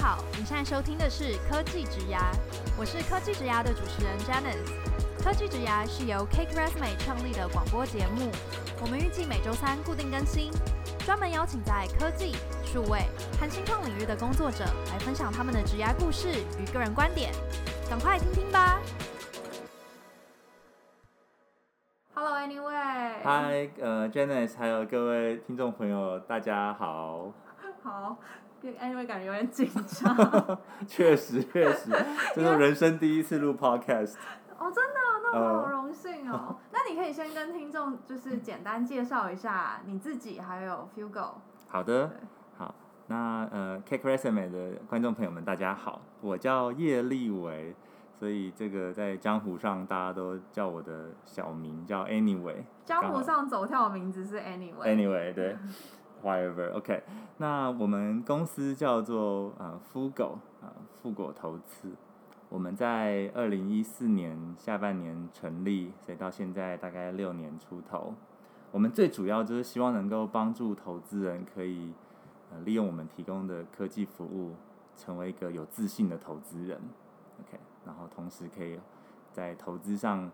好，你现在收听的是科技职涯，我是科技职涯的主持人 Janice。科技职涯是由 Cake Resume 创立的广播节目，我们预计每周三固定更新，专门邀请在科技、数位和新创领域的工作者来分享他们的职涯故事与个人观点，赶快听听吧。Hello，Anyway。Hi，呃，Janice，还有各位听众朋友，大家好。好。因为感觉有点紧张。确实，确实，这是人生第一次录 podcast。哦，真的，那我好荣幸哦。Uh, 那你可以先跟听众就是简单介绍一下你自己，还有 Fugo。好的，好，那呃，Cake Resume 的观众朋友们，大家好，我叫叶立维，所以这个在江湖上大家都叫我的小名叫 Anyway。江湖上走跳的名字是 Anyway。Anyway，对。whatever。OK，那我们公司叫做呃 Fugo 啊，富果投资。我们在二零一四年下半年成立，所以到现在大概六年出头。我们最主要就是希望能够帮助投资人可以呃利用我们提供的科技服务，成为一个有自信的投资人。OK，然后同时可以在投资上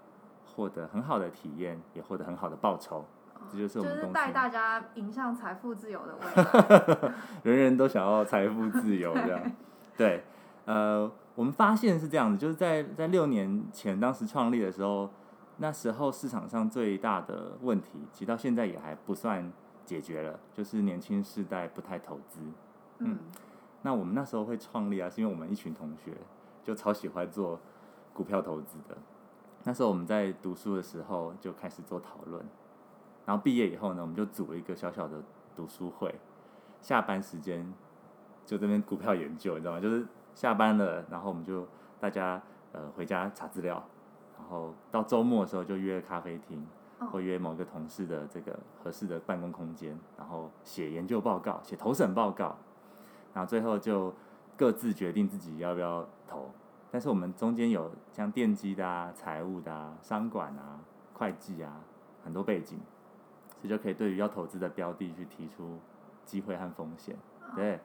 获得很好的体验，也获得很好的报酬。这就是我们就是带大家迎向财富自由的未来。人人都想要财富自由，这样。对，呃，我们发现是这样子，就是在在六年前当时创立的时候，那时候市场上最大的问题，其实到现在也还不算解决了，就是年轻世代不太投资。嗯。那我们那时候会创立啊，是因为我们一群同学就超喜欢做股票投资的。那时候我们在读书的时候就开始做讨论。然后毕业以后呢，我们就组了一个小小的读书会，下班时间就这边股票研究，你知道吗？就是下班了，然后我们就大家呃回家查资料，然后到周末的时候就约咖啡厅，或约某个同事的这个合适的办公空间，然后写研究报告、写投审报告，然后最后就各自决定自己要不要投。但是我们中间有像电机的啊、财务的啊、商管啊、会计啊，很多背景。就可以对于要投资的标的去提出机会和风险，对，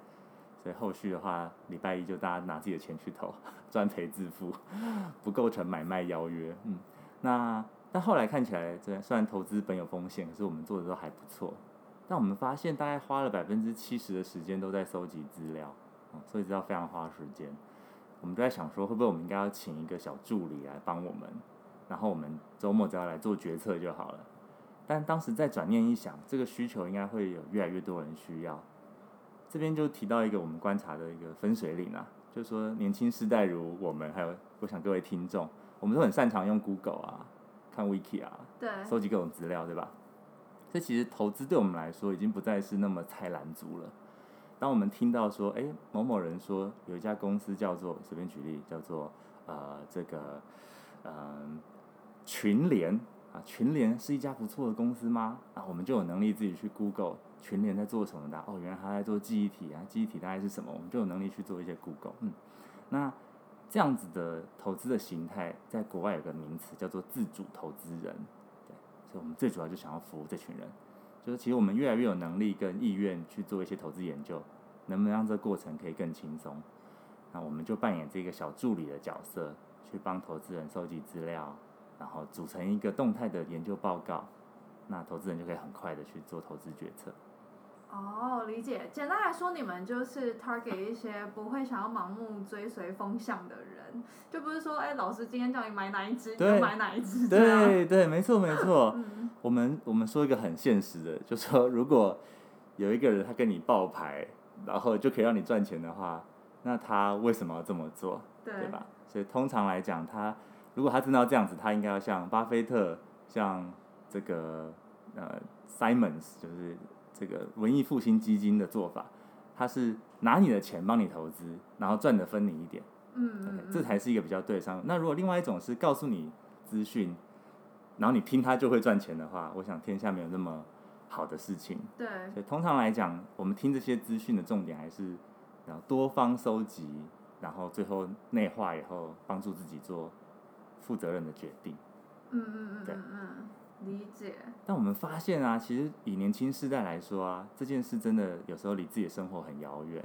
所以后续的话，礼拜一就大家拿自己的钱去投，赚赔自负，不构成买卖邀约。嗯，那但后来看起来，这虽然投资本有风险，可是我们做的都还不错。但我们发现，大概花了百分之七十的时间都在搜集资料，所以知道非常花时间。我们都在想说，会不会我们应该要请一个小助理来帮我们，然后我们周末只要来做决策就好了。但当时再转念一想，这个需求应该会有越来越多人需要。这边就提到一个我们观察的一个分水岭啊，就是说年轻世代如我们，还有我想各位听众，我们都很擅长用 Google 啊，看 Wiki 啊，对，收集各种资料，对吧？这其实投资对我们来说已经不再是那么菜篮族了。当我们听到说，哎，某某人说有一家公司叫做，随便举例，叫做呃这个嗯、呃、群联。啊，群联是一家不错的公司吗？啊，我们就有能力自己去 Google 群联在做什么的。哦，原来他在做记忆体啊，记忆体大概是什么？我们就有能力去做一些 Google。嗯，那这样子的投资的形态，在国外有个名词叫做自主投资人。对，所以我们最主要就想要服务这群人，就是其实我们越来越有能力跟意愿去做一些投资研究，能不能让这个过程可以更轻松？那我们就扮演这个小助理的角色，去帮投资人收集资料。然后组成一个动态的研究报告，那投资人就可以很快的去做投资决策。哦，理解。简单来说，你们就是 target 一些不会想要盲目追随风向的人，就不是说，哎，老师今天叫你买哪一只，你就买哪一只。对对，没错没错。嗯、我们我们说一个很现实的，就说如果有一个人他跟你爆牌，然后就可以让你赚钱的话，那他为什么要这么做？对，对吧？所以通常来讲，他。如果他真的要这样子，他应该要像巴菲特，像这个呃 Simons，就是这个文艺复兴基金的做法，他是拿你的钱帮你投资，然后赚的分你一点，嗯，嗯，嗯，这才是一个比较对商。那如果另外一种是告诉你资讯，然后你听他就会赚钱的话，我想天下没有那么好的事情。对，所以通常来讲，我们听这些资讯的重点还是然后多方收集，然后最后内化以后，帮助自己做。负责任的决定，嗯嗯嗯，对，嗯，理解。但我们发现啊，其实以年轻世代来说啊，这件事真的有时候离自己的生活很遥远。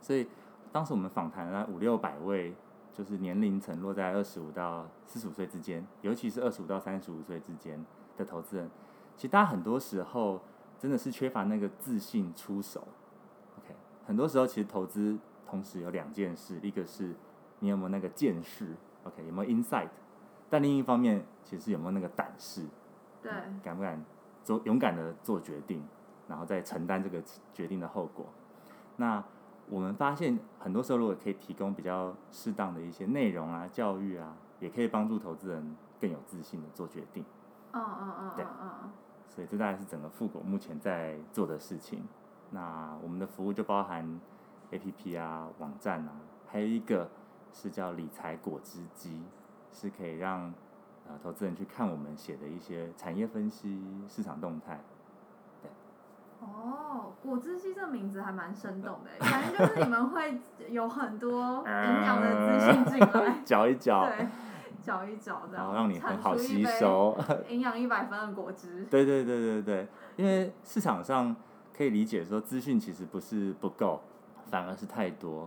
所以当时我们访谈了五六百位，就是年龄层落在二十五到四十五岁之间，尤其是二十五到三十五岁之间的投资人，其实大家很多时候真的是缺乏那个自信出手。OK，很多时候其实投资同时有两件事，一个是你有没有那个见识，OK，有没有 insight，但另一方面其实有没有那个胆识，对，敢不敢做勇敢的做决定，然后再承担这个决定的后果。那我们发现很多时候如果可以提供比较适当的一些内容啊、教育啊，也可以帮助投资人更有自信的做决定。嗯嗯嗯嗯嗯。所以这大概是整个富国目前在做的事情。那我们的服务就包含 APP 啊、网站啊，还有一个是叫理财果汁机，是可以让呃投资人去看我们写的一些产业分析、市场动态。对。哦，果汁机这个名字还蛮生动的，反正就是你们会有很多营养的资讯进来，搅一搅。对。搅一搅，这样，然后让你很好吸收，营养一百分的果汁。对对对对对，因为市场上可以理解说，资讯其实不是不够，反而是太多，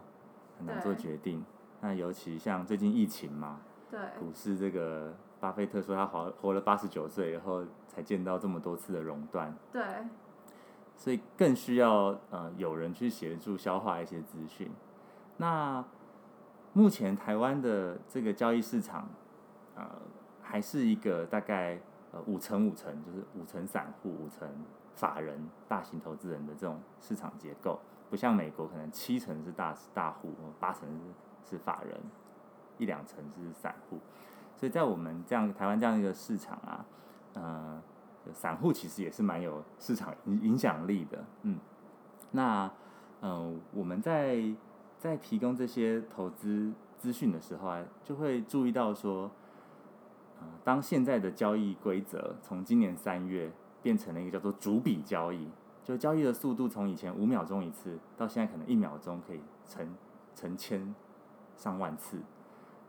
很难做决定。那尤其像最近疫情嘛，对，股市这个，巴菲特说他活活了八十九岁以后才见到这么多次的熔断，对，所以更需要呃有人去协助消化一些资讯。那目前台湾的这个交易市场。呃，还是一个大概呃五成五成，就是五成散户，五成法人、大型投资人的这种市场结构，不像美国可能七成是大大户，八成是是法人，一两成是散户。所以在我们这样台湾这样一个市场啊，呃，散户其实也是蛮有市场影影响力的，嗯。那嗯、呃，我们在在提供这些投资资讯的时候啊，就会注意到说。当现在的交易规则从今年三月变成了一个叫做逐笔交易，就交易的速度从以前五秒钟一次，到现在可能一秒钟可以成成千上万次。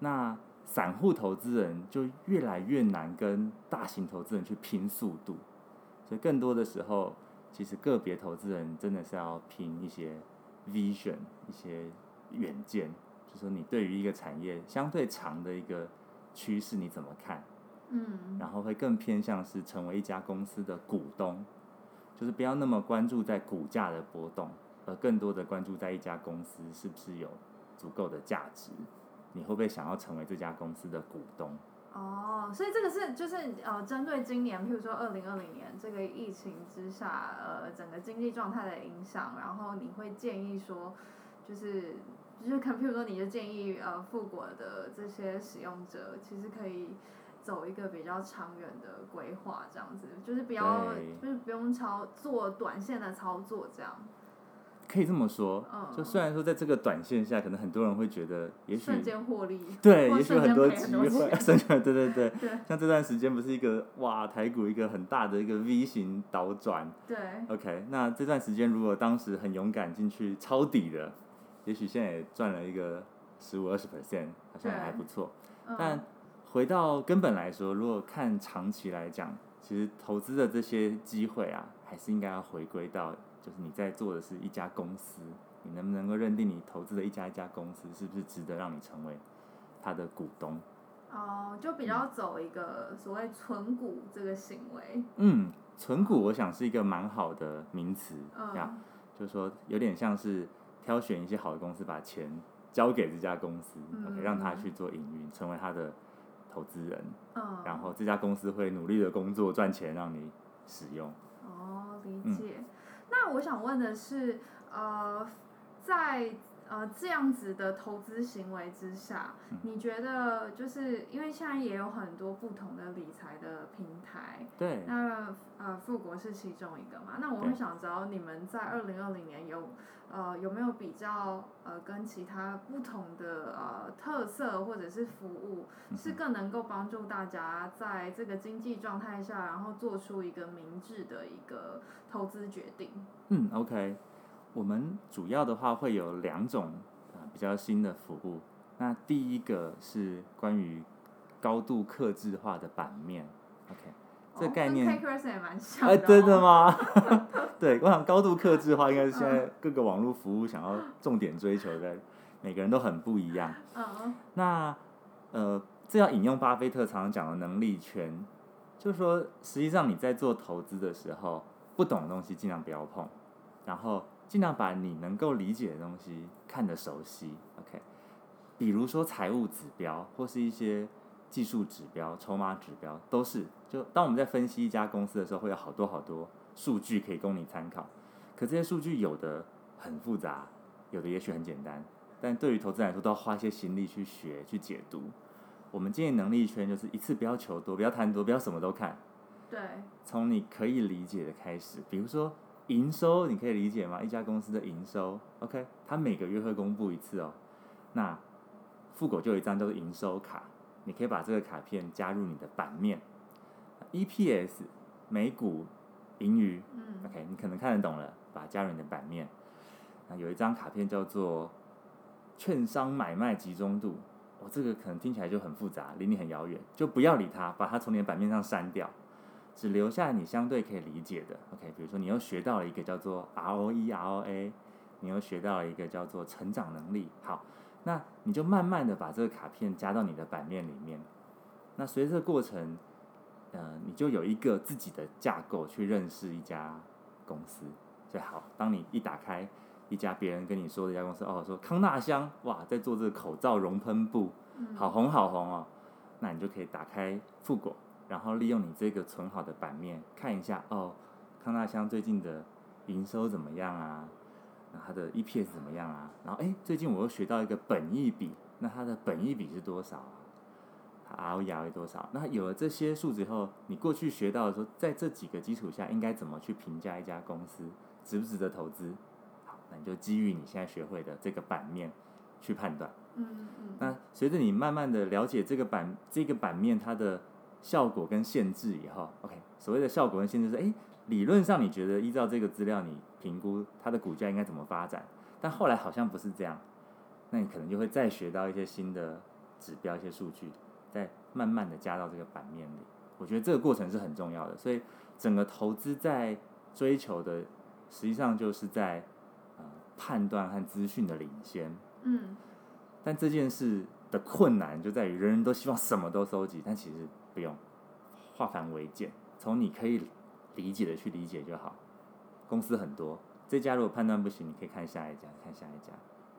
那散户投资人就越来越难跟大型投资人去拼速度，所以更多的时候，其实个别投资人真的是要拼一些 vision，一些远见，就是说你对于一个产业相对长的一个。趋势你怎么看？嗯，然后会更偏向是成为一家公司的股东，就是不要那么关注在股价的波动，而更多的关注在一家公司是不是有足够的价值，你会不会想要成为这家公司的股东？哦，所以这个是就是呃，针对今年，譬如说二零二零年这个疫情之下，呃，整个经济状态的影响，然后你会建议说，就是。就是可，譬如说，你就建议呃，富国的这些使用者，其实可以走一个比较长远的规划，这样子，就是不要，就是不用操做短线的操作，这样。可以这么说，嗯，就虽然说在这个短线下，可能很多人会觉得也许瞬间获利，对，也许很多机会，瞬间，对对对，对，像这段时间不是一个哇，台股一个很大的一个 V 型倒转，对，OK，那这段时间如果当时很勇敢进去抄底的。也许现在也赚了一个十五二十 percent，好像还不错。但回到根本来说，如果看长期来讲，其实投资的这些机会啊，还是应该要回归到，就是你在做的是一家公司，你能不能够认定你投资的一家一家公司是不是值得让你成为他的股东？哦，就比较走一个所谓存股这个行为。嗯，存股我想是一个蛮好的名词，呀、嗯，就是说有点像是。挑选一些好的公司，把钱交给这家公司，嗯，OK，让他去做营运，成为他的投资人。嗯，然后这家公司会努力的工作赚钱，让你使用。哦，理解。嗯，那我想问的是，呃，在。呃，这样子的投资行为之下，你觉得就是因为现在也有很多不同的理财的平台，对，那呃，富国是其中一个嘛？那我们想知道你们在二零二零年有呃有没有比较呃跟其他不同的呃特色或者是服务，是更能够帮助大家在这个经济状态下，然后做出一个明智的一个投资决定？嗯，OK。我们主要的话会有两种啊比较新的服务。那第一个是关于高度克制化的版面，OK，这个概念。哦、也蛮像的、哦。哎，真的吗？对，我想高度克制化应该是现在各个网络服务想要重点追求的每个人都很不一样。嗯。那呃，这要引用巴菲特常常讲的能力圈，就是说，实际上你在做投资的时候，不懂的东西尽量不要碰，然后尽量把你能够理解的东西看得熟悉。OK，比如说财务指标或是一些技术指标、筹码指标，都是就当我们在分析一家公司的时候，会有好多好多数据可以供你参考。可这些数据有的很复杂，有的也许很简单，但对于投资人来说，都要花一些心力去学、去解读。我们建议能力圈就是一次不要求多，不要贪多，不要什么都看。对。从你可以理解的开始，比如说营收，你可以理解吗？一家公司的营收，OK，它每个月会公布一次哦。那富狗就有一张叫做营收卡，你可以把这个卡片加入你的版面。EPS 每股盈余，嗯，OK，你可能看得懂了，把它加入你的版面。那有一张卡片叫做券商买卖集中度。我、哦、这个可能听起来就很复杂，离你很遥远，就不要理它，把它从你的版面上删掉，只留下你相对可以理解的。OK，比如说你又学到了一个叫做 ROE、ROA，你又学到了一个叫做成长能力。好，那你就慢慢的把这个卡片加到你的版面里面。那随着过程，呃，你就有一个自己的架构去认识一家公司。最好，当你一打开。一家别人跟你说的一家公司哦，说康纳香哇，在做这个口罩熔喷布，好红好红哦，那你就可以打开富果，然后利用你这个存好的版面看一下哦，康大香最近的营收怎么样啊？那它的 EPS 怎么样啊？然后哎，最近我又学到一个本益比，那它的本益比是多少啊？它 ROE 多少？那有了这些数字以后，你过去学到的时候，在这几个基础下，应该怎么去评价一家公司值不值得投资？好，那你就基于你现在学会的这个版面去判断。嗯嗯。那随着你慢慢的了解这个版这个版面它的效果跟限制以后，OK，所谓的效果跟限制是，哎，理论上你觉得依照这个资料你评估它的股价应该怎么发展，但后来好像不是这样，那你可能就会再学到一些新的指标、一些数据，再慢慢的加到这个版面里。我觉得这个过程是很重要的，所以整个投资在追求的实际上就是在呃。判断和资讯的领先，嗯，但这件事的困难就在于人人都希望什么都收集，但其实不用，化繁为简，从你可以理解的去理解就好。公司很多，这家如果判断不行，你可以看下一家，看下一家，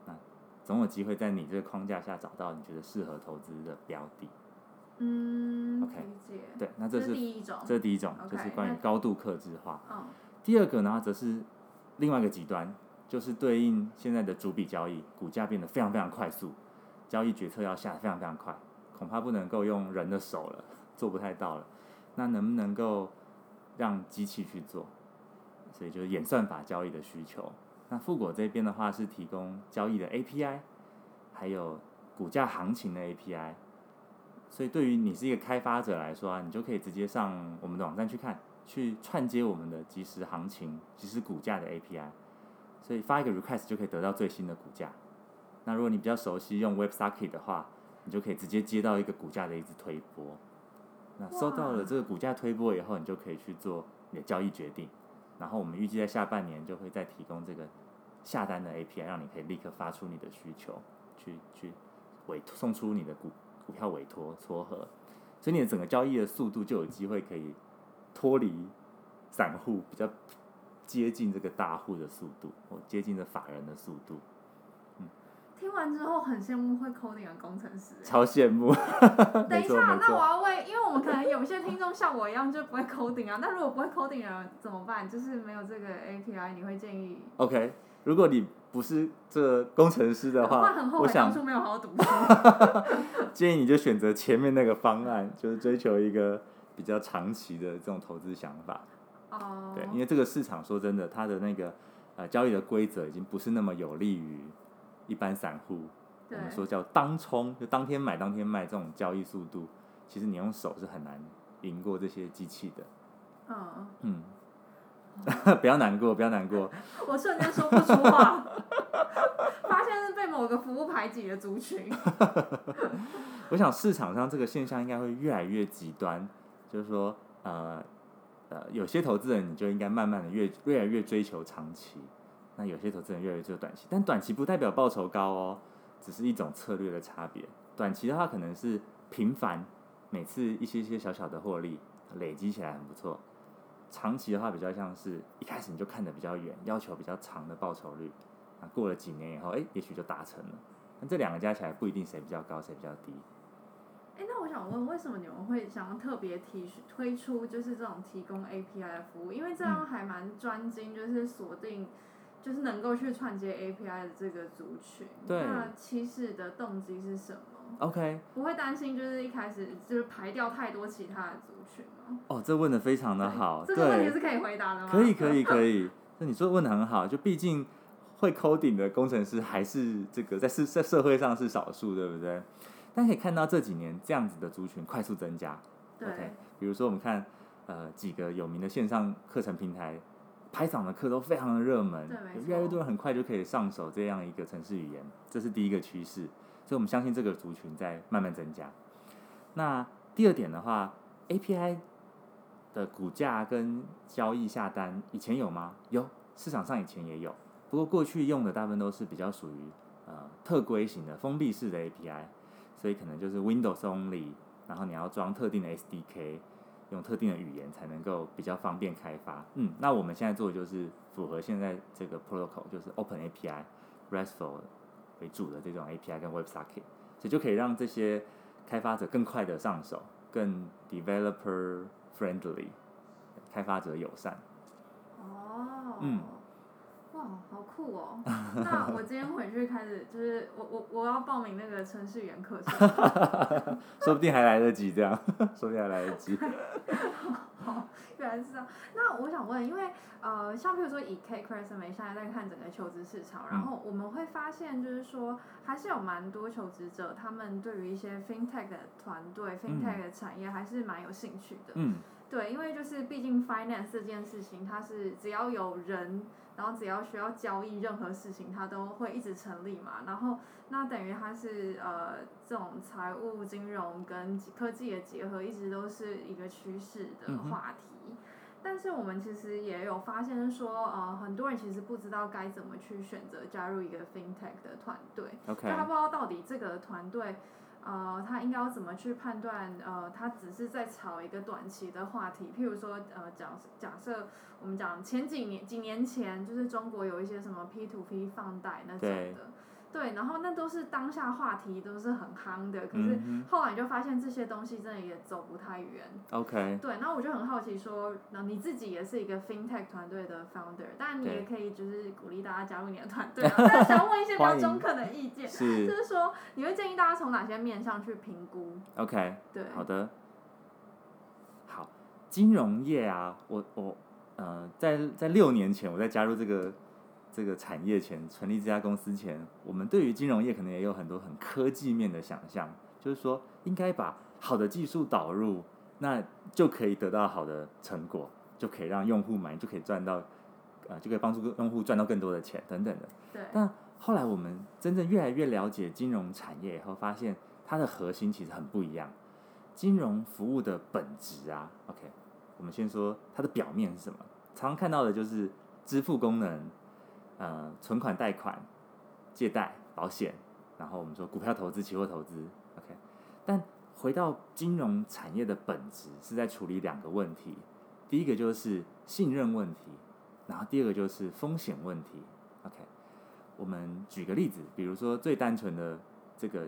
那总有机会在你这个框架下找到你觉得适合投资的标的。嗯，OK，对，那这是，第一种，这是第一种，就是关于高度克制化。嗯，第二个呢，则是另外一个极端。就是对应现在的主笔交易，股价变得非常非常快速，交易决策要下得非常非常快，恐怕不能够用人的手了，做不太到了。那能不能够让机器去做？所以就是演算法交易的需求。那富果这边的话是提供交易的 API，还有股价行情的 API。所以对于你是一个开发者来说啊，你就可以直接上我们的网站去看，去串接我们的即时行情、即时股价的 API。所以发一个 request 就可以得到最新的股价。那如果你比较熟悉用 WebSocket 的话，你就可以直接接到一个股价的一直推播。那收到了这个股价推波以后，你就可以去做你的交易决定。然后我们预计在下半年就会再提供这个下单的 API，让你可以立刻发出你的需求，去去委送出你的股股票委托撮合。所以你的整个交易的速度就有机会可以脱离散户比较。接近这个大户的速度，或接近这法人的速度。嗯，听完之后很羡慕会 coding 的工程师，超羡慕。等一下，那我要问，我们可能有些听众像我一样就不会 coding 啊，那如果不会 coding 的人怎么办？就是没有这个 API，你会建议？OK，如果你不是这个工程师的话，我会很后悔当初没有好好读书。建议你就选择前面那个方案，就是追求一个比较长期的这种投资想法。哦对，因为这个市场说真的，它的那个呃交易的规则已经不是那么有利于一般散户。我们说叫当冲，就当天买当天卖这种交易速度，其实你用手是很难赢过这些机器的。嗯嗯，不要难过，不要难过。我瞬间说不出话，发现是被某个服务排挤的族群。我想市场上这个现象应该会越来越极端，就是说呃。呃，有些投资人你就应该慢慢的越越来越追求长期，那有些投资人越来越追求短期，但短期不代表报酬高哦，只是一种策略的差别。短期的话可能是频繁，每次一些些小小的获利累积起来很不错。长期的话比较像是一开始你就看得比较远，要求比较长的报酬率，啊，过了几年以后，哎，也许就达成了。那这两个加起来不一定谁比较高，谁比较低。哎，那我想问，为什么你们会想要特别提推出就是这种提供 API 的服务？因为这样还蛮专精，就是锁定，就是能够去串接 API 的这个族群。对。那起始的动机是什么？OK。不会担心就是一开始就是排掉太多其他的族群吗？哦，这问的非常的好。这个问题是可以回答的吗？可以，可以，可以。那你说问的很好，就毕竟会 coding 的工程师还是这个在社在社会上是少数，对不对？但可以看到这几年这样子的族群快速增加。对。Okay? 比如说我们看呃几个有名的线上课程平台，Python 的课都非常的热门，越来越多人很快就可以上手这样一个程式语言，这是第一个趋势。所以我们相信这个族群在慢慢增加。那第二点的话，API 的股价跟交易下单以前有吗？有，市场上以前也有，不过过去用的大部分都是比较属于呃特规型的封闭式的 API。所以可能就是 Windows only，然后你要装特定的 SDK，用特定的语言才能够比较方便开发。嗯，那我们现在做的就是符合现在这个 protocol，就是 Open API、RESTful 为主的这种 API 跟 WebSocket，所以就可以让这些开发者更快的上手，更 developer friendly，开发者友善。哦。嗯。哇，好酷哦！那我今天回去开始，就是我我我要报名那个程序员课程，说不定还来得及这样，说不定还来得及。好，原来是这样。那我想问，因为呃，像比如说以 CakeResume 现在在看整个求职市场，然后我们会发现，就是说还是有蛮多求职者，他们对于一些 FinTech 的团队、嗯、FinTech 的产业还是蛮有兴趣的。嗯。对，因为就是毕竟 Finance 这件事情，它是只要有人。然后只要需要交易任何事情，它都会一直成立嘛。然后那等于它是呃这种财务金融跟科技的结合，一直都是一个趋势的话题。嗯、但是我们其实也有发现说，呃，很多人其实不知道该怎么去选择加入一个 FinTech 的团队.就他不知道到底这个团队。呃，他应该要怎么去判断？呃，他只是在炒一个短期的话题，譬如说，呃，假假设我们讲前几年几年前，就是中国有一些什么 P to P 放贷那种的。对，然后那都是当下话题，都是很夯的。可是后来你就发现这些东西真的也走不太远。OK。对，那我就很好奇说，那你自己也是一个 FinTech 团队的 founder，当然你也可以就是鼓励大家加入你的团队。但是想问一些比较中肯的意见，是就是说你会建议大家从哪些面上去评估？OK。对，好的。好，金融业啊，我我呃，在在六年前我在加入这个。这个产业前成立这家公司前，我们对于金融业可能也有很多很科技面的想象，就是说应该把好的技术导入，那就可以得到好的成果，就可以让用户满意，就可以赚到，呃，就可以帮助用户赚到更多的钱等等的。对。但后来我们真正越来越了解金融产业以后，发现它的核心其实很不一样。金融服务的本质啊，OK，我们先说它的表面是什么？常常看到的就是支付功能。呃，存款、贷款、借贷、保险，然后我们说股票投资、期货投资，OK。但回到金融产业的本质，是在处理两个问题，第一个就是信任问题，然后第二个就是风险问题，OK。我们举个例子，比如说最单纯的这个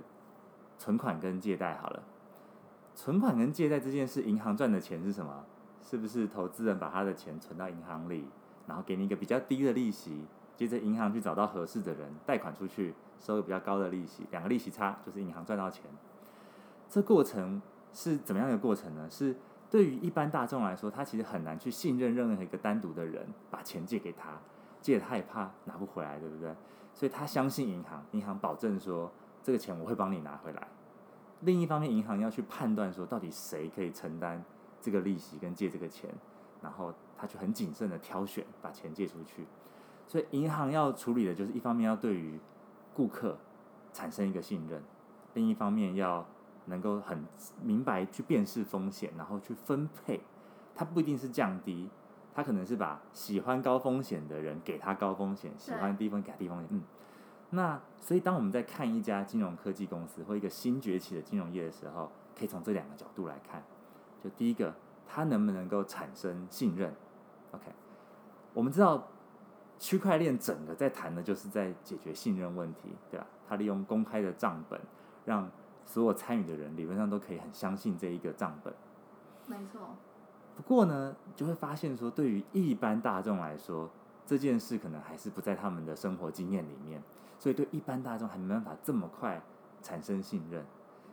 存款跟借贷好了，存款跟借贷这件事，银行赚的钱是什么？是不是投资人把他的钱存到银行里，然后给你一个比较低的利息？接着银行去找到合适的人贷款出去，收个比较高的利息，两个利息差就是银行赚到钱。这过程是怎么样的过程呢？是对于一般大众来说，他其实很难去信任任何一个单独的人把钱借给他，借他也怕拿不回来，对不对？所以他相信银行，银行保证说这个钱我会帮你拿回来。另一方面，银行要去判断说到底谁可以承担这个利息跟借这个钱，然后他就很谨慎的挑选把钱借出去。所以银行要处理的就是一方面要对于顾客产生一个信任，另一方面要能够很明白去辨识风险，然后去分配。它不一定是降低，它可能是把喜欢高风险的人给他高风险，喜欢低风险给他低风险。嗯，那所以当我们在看一家金融科技公司或一个新崛起的金融业的时候，可以从这两个角度来看。就第一个，它能不能够产生信任？OK，我们知道区块链整个在谈的就是在解决信任问题，对吧？它利用公开的账本，让所有参与的人理论上都可以很相信这一个账本。没错。不过呢，就会发现说，对于一般大众来说，这件事可能还是不在他们的生活经验里面，所以对一般大众还没办法这么快产生信任，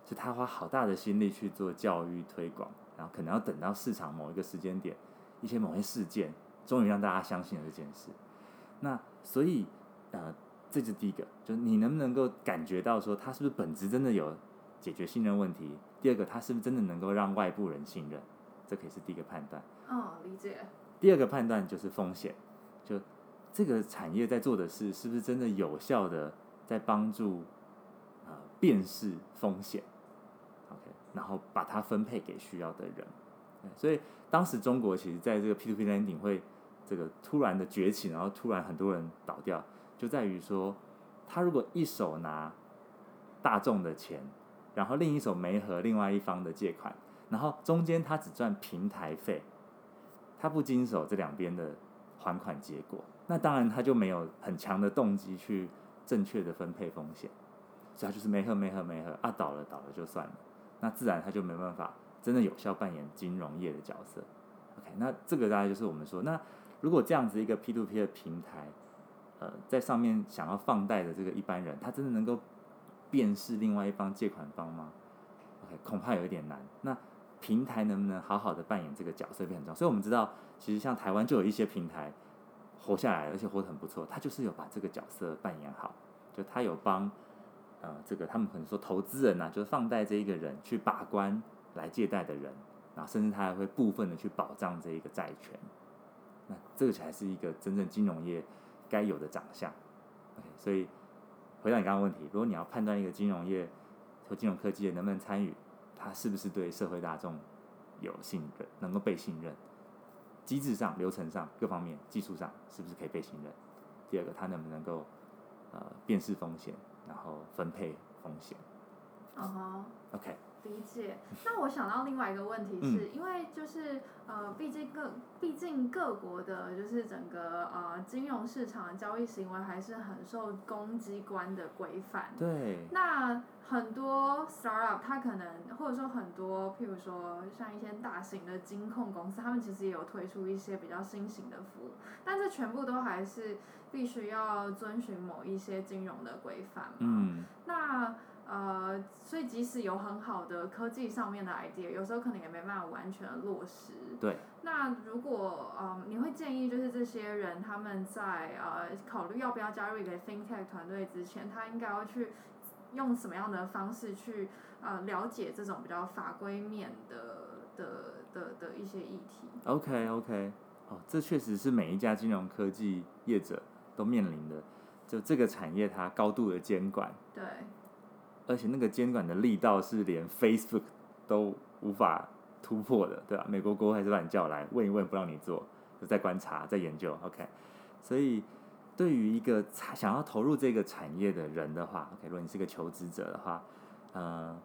所以他花好大的心力去做教育推广，然后可能要等到市场某一个时间点，一些某些事件，终于让大家相信了这件事。那所以，呃，这是第一个，就是你能不能够感觉到说，他是不是本质真的有解决信任问题？第二个，他是不是真的能够让外部人信任？这可以是第一个判断。哦，理解。第二个判断就是风险，就这个产业在做的事是不是真的有效的在帮助呃辨识风险？OK，然后把它分配给需要的人。所以当时中国其实在这个 P2P lending 会这个突然的崛起，然后突然很多人倒掉，就在于说他如果一手拿大众的钱，然后另一手没和另外一方的借款。然后中间他只赚平台费，他不经手这两边的还款结果，那当然他就没有很强的动机去正确的分配风险，所以他就是没喝没喝没喝啊，倒了倒了就算了，那自然他就没办法真的有效扮演金融业的角色。OK，那这个大概就是我们说，那如果这样子一个 P2P 的平台，呃，在上面想要放贷的这个一般人，他真的能够辨识另外一方借款方吗？OK，恐怕有一点难。那平台能不能好好的扮演这个角色变很重要，所以我们知道，其实像台湾就有一些平台活下来，而且活得很不错。他就是有把这个角色扮演好，就他有帮呃这个他们可能说投资人呐、就是放贷这一个人去把关来借贷的人，然后甚至他还会部分的去保障这一个债权。那这个才是一个真正金融业该有的长相。OK，所以回到你刚刚问题，如果你要判断一个金融业和金融科技业能不能参与。它是不是对社会大众有信任，能够被信任？机制上、流程上各方面、技术上是不是可以被信任？第二个，它能不能够呃辨识风险，然后分配风险？哦、uh huh.，OK。理解。那我想到另外一个问题是，因为就是呃，毕竟各毕竟各国的，就是整个呃金融市场的交易行为还是很受公机关的规范。对。那很多 startup 它可能或者说很多，譬如说像一些大型的金控公司，他们其实也有推出一些比较新型的服务，但这全部都还是必须要遵循某一些金融的规范。嗯。那。呃，所以即使有很好的科技上面的 idea，有时候可能也没办法完全的落实。对。那如果呃，你会建议就是这些人他们在呃考虑要不要加入一个 FinTech 团队之前，他应该要去用什么样的方式去呃了解这种比较法规面的的的的一些议题？OK OK，哦，这确实是每一家金融科技业者都面临的，就这个产业它高度的监管。对。而且那个监管的力道是连 Facebook 都无法突破的，对吧？美国国会还是把你叫来问一问，不让你做，就在观察、在研究。OK，所以对于一个想要投入这个产业的人的话，OK，如果你是个求职者的话，呃，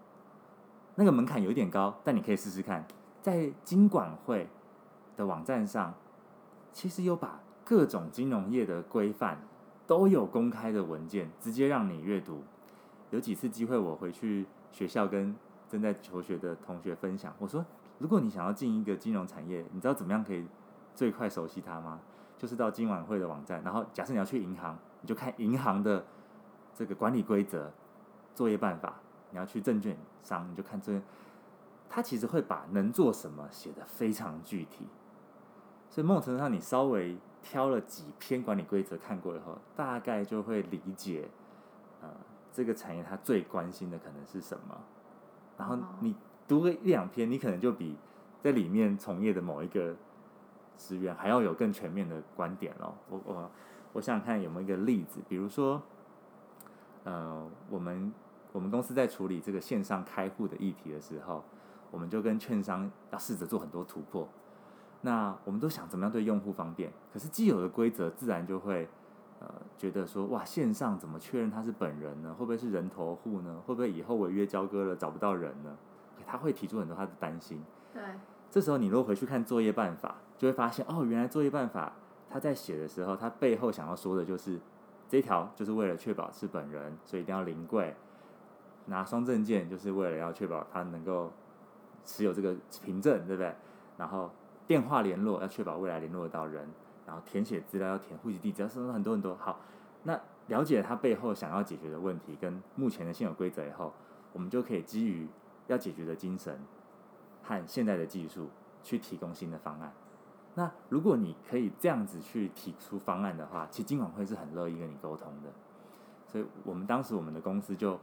那个门槛有一点高，但你可以试试看，在经管会的网站上，其实有把各种金融业的规范都有公开的文件，直接让你阅读。有几次机会，我回去学校跟正在求学的同学分享。我说，如果你想要进一个金融产业，你知道怎么样可以最快熟悉它吗？就是到金管会的网站，然后假设你要去银行，你就看银行的这个管理规则、作业办法。你要去证券商，你就看这，他其实会把能做什么写得非常具体。所以某种程度上，你稍微挑了几篇管理规则看过以后，大概就会理解，呃。这个产业它最关心的可能是什么？然后你读个一两篇，你可能就比在里面从业的某一个职员还要有更全面的观点咯。我我我想想看有没有一个例子，比如说，呃，我们我们公司在处理这个线上开户的议题的时候，我们就跟券商要试着做很多突破。那我们都想怎么样对用户方便？可是既有的规则自然就会呃觉得说哇，线上怎么确认他是本人呢？会不会是人头户呢？会不会以后违约交割了找不到人呢？他会提出很多他的担心。对，这时候你如果回去看作业办法，就会发现哦，原来作业办法他在写的时候，他背后想要说的就是这条就是为了确保是本人，所以一定要临柜拿双证件，就是为了要确保他能够持有这个凭证，对不对？然后电话联络要确保未来联络得到人，然后填写资料要填户籍地址，要说很多很多。好，那了解他背后想要解决的问题跟目前的现有规则以后，我们就可以基于要解决的精神和现在的技术去提供新的方案。那如果你可以这样子去提出方案的话，其实金管会是很乐意跟你沟通的。所以我们当时我们的公司就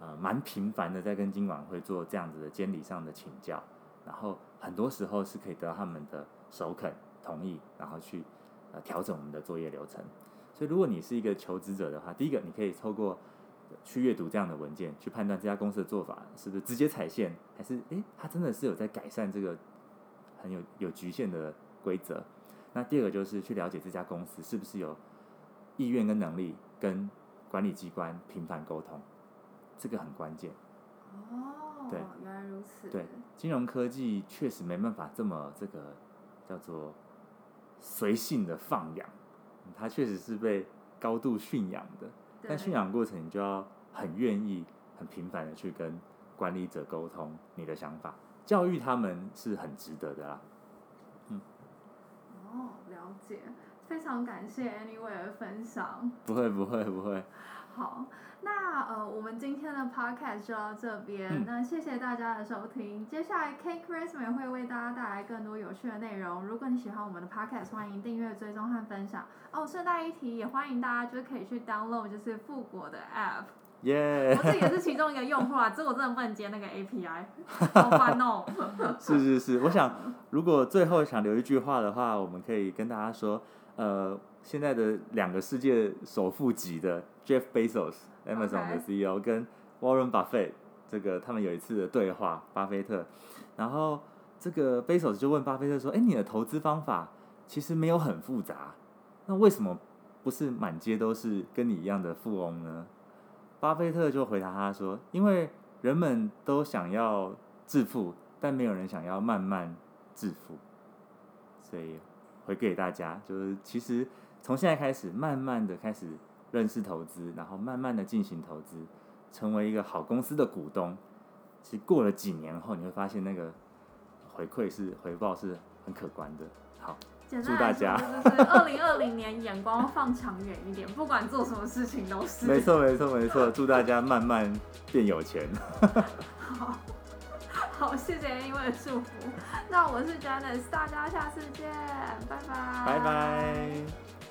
呃蛮频繁的在跟金管会做这样子的监理上的请教，然后很多时候是可以得到他们的首肯同意，然后去呃调整我们的作业流程。所以如果你是一个求职者的话，第一个你可以透过去阅读这样的文件，去判断这家公司的做法是不是直接踩线，还是诶，他真的是有在改善这个很有有局限的规则。那第二个就是去了解这家公司是不是有意愿跟能力跟管理机关频繁沟通，这个很关键。哦，对，原来如此。对，金融科技确实没办法这么这个叫做随性的放养，它确实是被高度驯养的。但驯养过程，你就要很愿意、很频繁的去跟管理者沟通你的想法，教育他们是很值得的啦。嗯。哦，了解。非常感谢 Anyway 的分享。不会不会不会。好，那呃，我们今天的 Podcast 就到这边。嗯、那谢谢大家的收听。接下来 Cake Resume 会为大家带来更多有趣的内容。如果你喜欢我们的 Podcast，欢迎订阅、追踪和分享。哦，顺带一提，也欢迎大家就是可以去 download 就是富国的 App。耶！我这也是其中一个用户啊，这我真的不能接那个 API，好烦哦。是是是，我想如果最后想留一句话的话，我们可以跟大家说。呃，现在的两个世界首富级的 Jeff Bezos，Amazon 的 CEO，跟 Warren Buffett，这个他们有一次的对话，巴菲特，然后这个 Bezos 就问巴菲特说：“哎，你的投资方法其实没有很复杂，那为什么不是满街都是跟你一样的富翁呢？”巴菲特就回答他说：“因为人们都想要致富，但没有人想要慢慢致富，所以。”回给大家，就是其实从现在开始，慢慢的开始认识投资，然后慢慢的进行投资，成为一个好公司的股东。其实过了几年后，你会发现那个回馈是回报是很可观的。好，祝大家就是 二零二零年眼光放长远一点，不管做什么事情都是。没错没错没错，祝大家慢慢变有钱。好。好，谢谢 Anyway 的祝福。那我是 Janice，大家下次见，拜拜。拜拜。